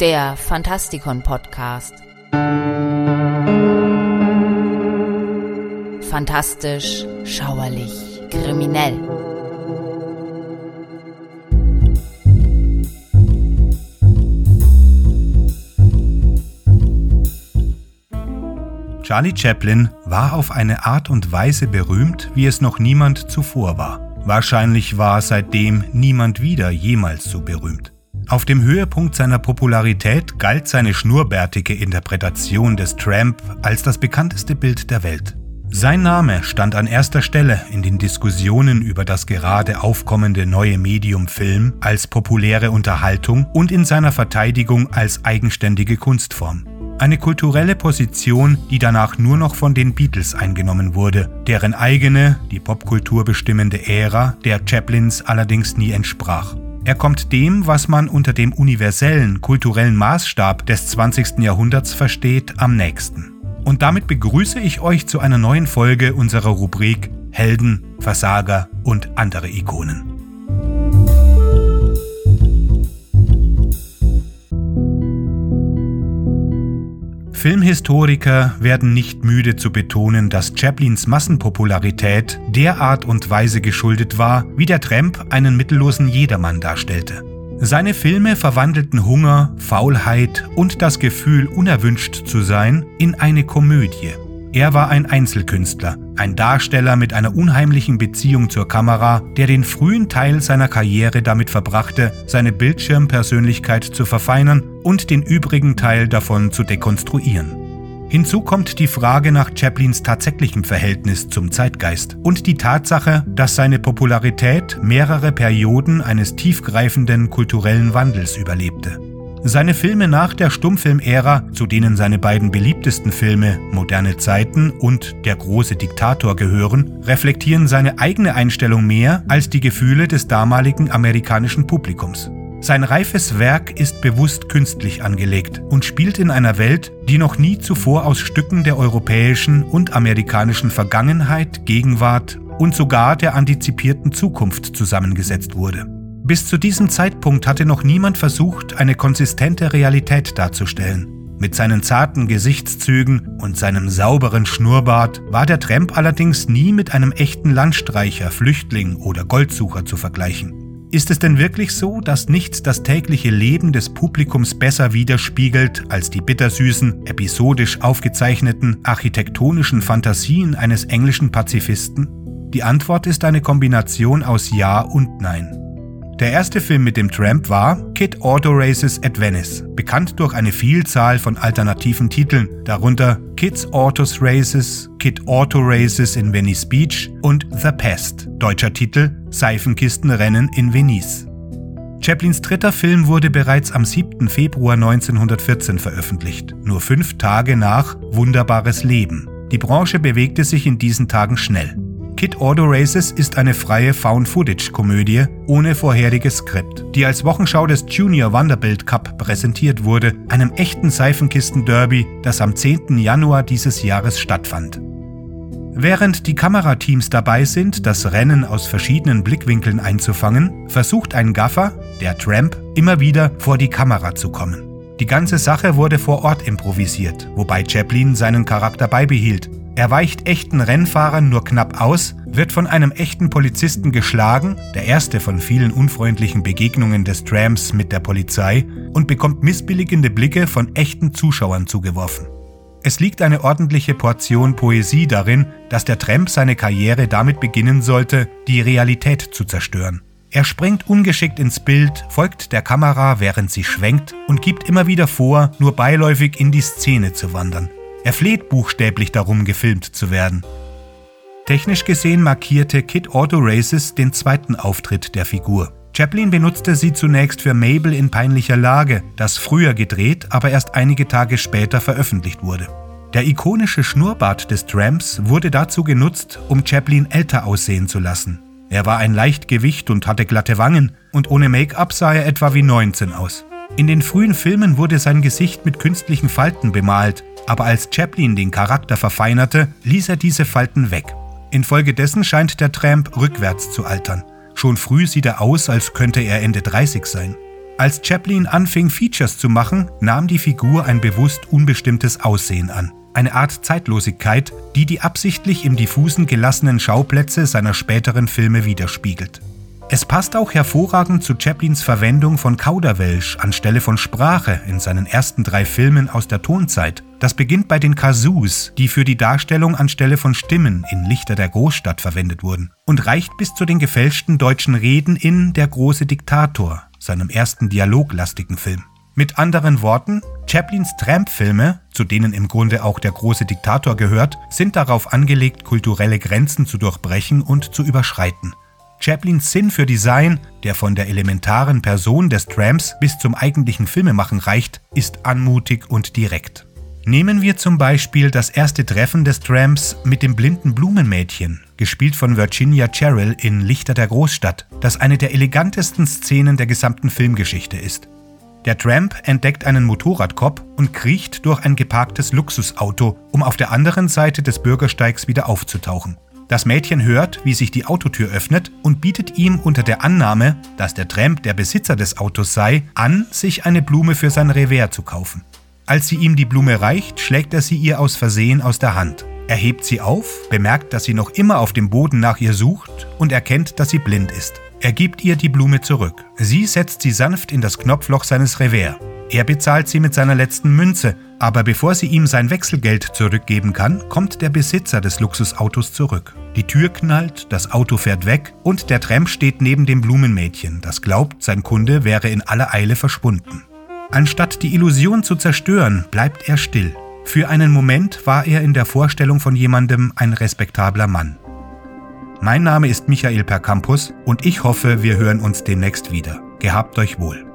der Fantastikon Podcast. Fantastisch, schauerlich, kriminell. Charlie Chaplin war auf eine Art und Weise berühmt, wie es noch niemand zuvor war. Wahrscheinlich war seitdem niemand wieder jemals so berühmt. Auf dem Höhepunkt seiner Popularität galt seine schnurrbärtige Interpretation des Tramp als das bekannteste Bild der Welt. Sein Name stand an erster Stelle in den Diskussionen über das gerade aufkommende neue Medium Film als populäre Unterhaltung und in seiner Verteidigung als eigenständige Kunstform. Eine kulturelle Position, die danach nur noch von den Beatles eingenommen wurde, deren eigene, die Popkultur bestimmende Ära der Chaplins allerdings nie entsprach. Er kommt dem, was man unter dem universellen kulturellen Maßstab des 20. Jahrhunderts versteht, am nächsten. Und damit begrüße ich euch zu einer neuen Folge unserer Rubrik Helden, Versager und andere Ikonen. Filmhistoriker werden nicht müde zu betonen, dass Chaplins Massenpopularität der Art und Weise geschuldet war, wie der Tramp einen mittellosen Jedermann darstellte. Seine Filme verwandelten Hunger, Faulheit und das Gefühl, unerwünscht zu sein, in eine Komödie. Er war ein Einzelkünstler, ein Darsteller mit einer unheimlichen Beziehung zur Kamera, der den frühen Teil seiner Karriere damit verbrachte, seine Bildschirmpersönlichkeit zu verfeinern und den übrigen Teil davon zu dekonstruieren. Hinzu kommt die Frage nach Chaplins tatsächlichem Verhältnis zum Zeitgeist und die Tatsache, dass seine Popularität mehrere Perioden eines tiefgreifenden kulturellen Wandels überlebte. Seine Filme nach der Stummfilmära, zu denen seine beiden beliebtesten Filme Moderne Zeiten und Der große Diktator gehören, reflektieren seine eigene Einstellung mehr als die Gefühle des damaligen amerikanischen Publikums. Sein reifes Werk ist bewusst künstlich angelegt und spielt in einer Welt, die noch nie zuvor aus Stücken der europäischen und amerikanischen Vergangenheit, Gegenwart und sogar der antizipierten Zukunft zusammengesetzt wurde. Bis zu diesem Zeitpunkt hatte noch niemand versucht, eine konsistente Realität darzustellen. Mit seinen zarten Gesichtszügen und seinem sauberen Schnurrbart war der Tramp allerdings nie mit einem echten Landstreicher, Flüchtling oder Goldsucher zu vergleichen. Ist es denn wirklich so, dass nichts das tägliche Leben des Publikums besser widerspiegelt als die bittersüßen, episodisch aufgezeichneten, architektonischen Fantasien eines englischen Pazifisten? Die Antwort ist eine Kombination aus Ja und Nein. Der erste Film mit dem Tramp war Kid Auto Races at Venice, bekannt durch eine Vielzahl von alternativen Titeln, darunter Kids Autos Races, Kid Auto Races in Venice Beach und The Pest, deutscher Titel Seifenkistenrennen in Venice. Chaplins dritter Film wurde bereits am 7. Februar 1914 veröffentlicht, nur fünf Tage nach Wunderbares Leben. Die Branche bewegte sich in diesen Tagen schnell. Kid Auto Races ist eine freie Found-Footage-Komödie ohne vorheriges Skript, die als Wochenschau des Junior Vanderbilt Cup präsentiert wurde, einem echten Seifenkisten-Derby, das am 10. Januar dieses Jahres stattfand. Während die Kamerateams dabei sind, das Rennen aus verschiedenen Blickwinkeln einzufangen, versucht ein Gaffer, der Tramp, immer wieder vor die Kamera zu kommen. Die ganze Sache wurde vor Ort improvisiert, wobei Chaplin seinen Charakter beibehielt, er weicht echten Rennfahrern nur knapp aus, wird von einem echten Polizisten geschlagen, der erste von vielen unfreundlichen Begegnungen des Trams mit der Polizei, und bekommt missbilligende Blicke von echten Zuschauern zugeworfen. Es liegt eine ordentliche Portion Poesie darin, dass der Tramp seine Karriere damit beginnen sollte, die Realität zu zerstören. Er springt ungeschickt ins Bild, folgt der Kamera, während sie schwenkt und gibt immer wieder vor, nur beiläufig in die Szene zu wandern. Er fleht buchstäblich darum, gefilmt zu werden. Technisch gesehen markierte Kid Auto Races den zweiten Auftritt der Figur. Chaplin benutzte sie zunächst für Mabel in peinlicher Lage, das früher gedreht, aber erst einige Tage später veröffentlicht wurde. Der ikonische Schnurrbart des Tramps wurde dazu genutzt, um Chaplin älter aussehen zu lassen. Er war ein Leichtgewicht und hatte glatte Wangen, und ohne Make-up sah er etwa wie 19 aus. In den frühen Filmen wurde sein Gesicht mit künstlichen Falten bemalt, aber als Chaplin den Charakter verfeinerte, ließ er diese Falten weg. Infolgedessen scheint der Tramp rückwärts zu altern. Schon früh sieht er aus, als könnte er Ende 30 sein. Als Chaplin anfing, Features zu machen, nahm die Figur ein bewusst unbestimmtes Aussehen an. Eine Art Zeitlosigkeit, die die absichtlich im diffusen gelassenen Schauplätze seiner späteren Filme widerspiegelt. Es passt auch hervorragend zu Chaplins Verwendung von Kauderwelsch anstelle von Sprache in seinen ersten drei Filmen aus der Tonzeit. Das beginnt bei den Kazoos, die für die Darstellung anstelle von Stimmen in Lichter der Großstadt verwendet wurden, und reicht bis zu den gefälschten deutschen Reden in Der große Diktator, seinem ersten dialoglastigen Film. Mit anderen Worten, Chaplins Tramp-Filme, zu denen im Grunde auch der große Diktator gehört, sind darauf angelegt, kulturelle Grenzen zu durchbrechen und zu überschreiten. Chaplins Sinn für Design, der von der elementaren Person des Tramps bis zum eigentlichen Filmemachen reicht, ist anmutig und direkt. Nehmen wir zum Beispiel das erste Treffen des Tramps mit dem blinden Blumenmädchen, gespielt von Virginia Cheryl in Lichter der Großstadt, das eine der elegantesten Szenen der gesamten Filmgeschichte ist. Der Tramp entdeckt einen Motorradkopf und kriecht durch ein geparktes Luxusauto, um auf der anderen Seite des Bürgersteigs wieder aufzutauchen. Das Mädchen hört, wie sich die Autotür öffnet und bietet ihm unter der Annahme, dass der Tramp der Besitzer des Autos sei, an, sich eine Blume für sein Revers zu kaufen. Als sie ihm die Blume reicht, schlägt er sie ihr aus Versehen aus der Hand. Er hebt sie auf, bemerkt, dass sie noch immer auf dem Boden nach ihr sucht und erkennt, dass sie blind ist. Er gibt ihr die Blume zurück. Sie setzt sie sanft in das Knopfloch seines Revers. Er bezahlt sie mit seiner letzten Münze, aber bevor sie ihm sein Wechselgeld zurückgeben kann, kommt der Besitzer des Luxusautos zurück. Die Tür knallt, das Auto fährt weg und der Tramp steht neben dem Blumenmädchen, das glaubt, sein Kunde wäre in aller Eile verschwunden. Anstatt die Illusion zu zerstören, bleibt er still. Für einen Moment war er in der Vorstellung von jemandem ein respektabler Mann. Mein Name ist Michael Percampus und ich hoffe, wir hören uns demnächst wieder. Gehabt euch wohl.